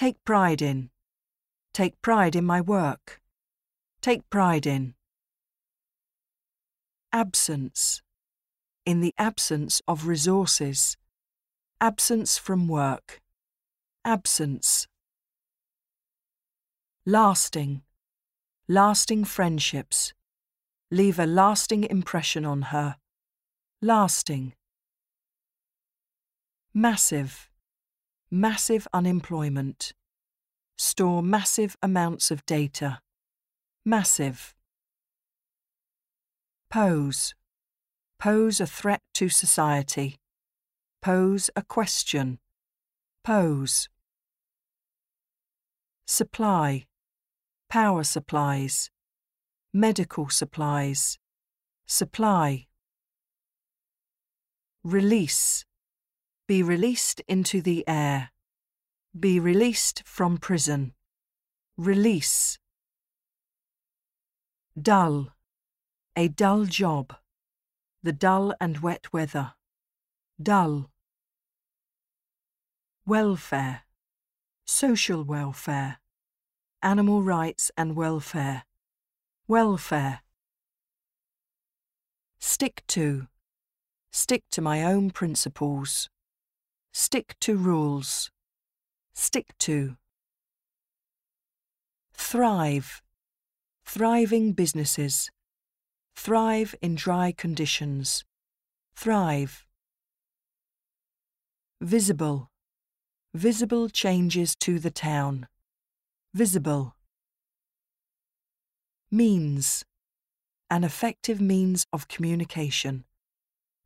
Take pride in. Take pride in my work. Take pride in. Absence. In the absence of resources. Absence from work. Absence. Lasting. Lasting friendships. Leave a lasting impression on her. Lasting. Massive. Massive unemployment. Store massive amounts of data. Massive. Pose. Pose a threat to society. Pose a question. Pose. Supply. Power supplies. Medical supplies. Supply. Release. Be released into the air. Be released from prison. Release. Dull. A dull job. The dull and wet weather. Dull. Welfare. Social welfare. Animal rights and welfare. Welfare. Stick to. Stick to my own principles. Stick to rules. Stick to. Thrive. Thriving businesses. Thrive in dry conditions. Thrive. Visible. Visible changes to the town. Visible. Means. An effective means of communication.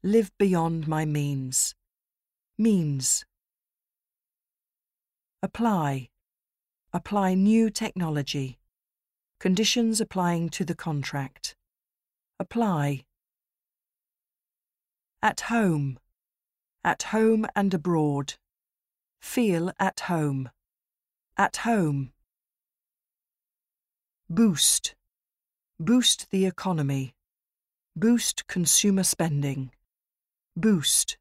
Live beyond my means. Means. Apply. Apply new technology. Conditions applying to the contract. Apply. At home. At home and abroad. Feel at home. At home. Boost. Boost the economy. Boost consumer spending. Boost.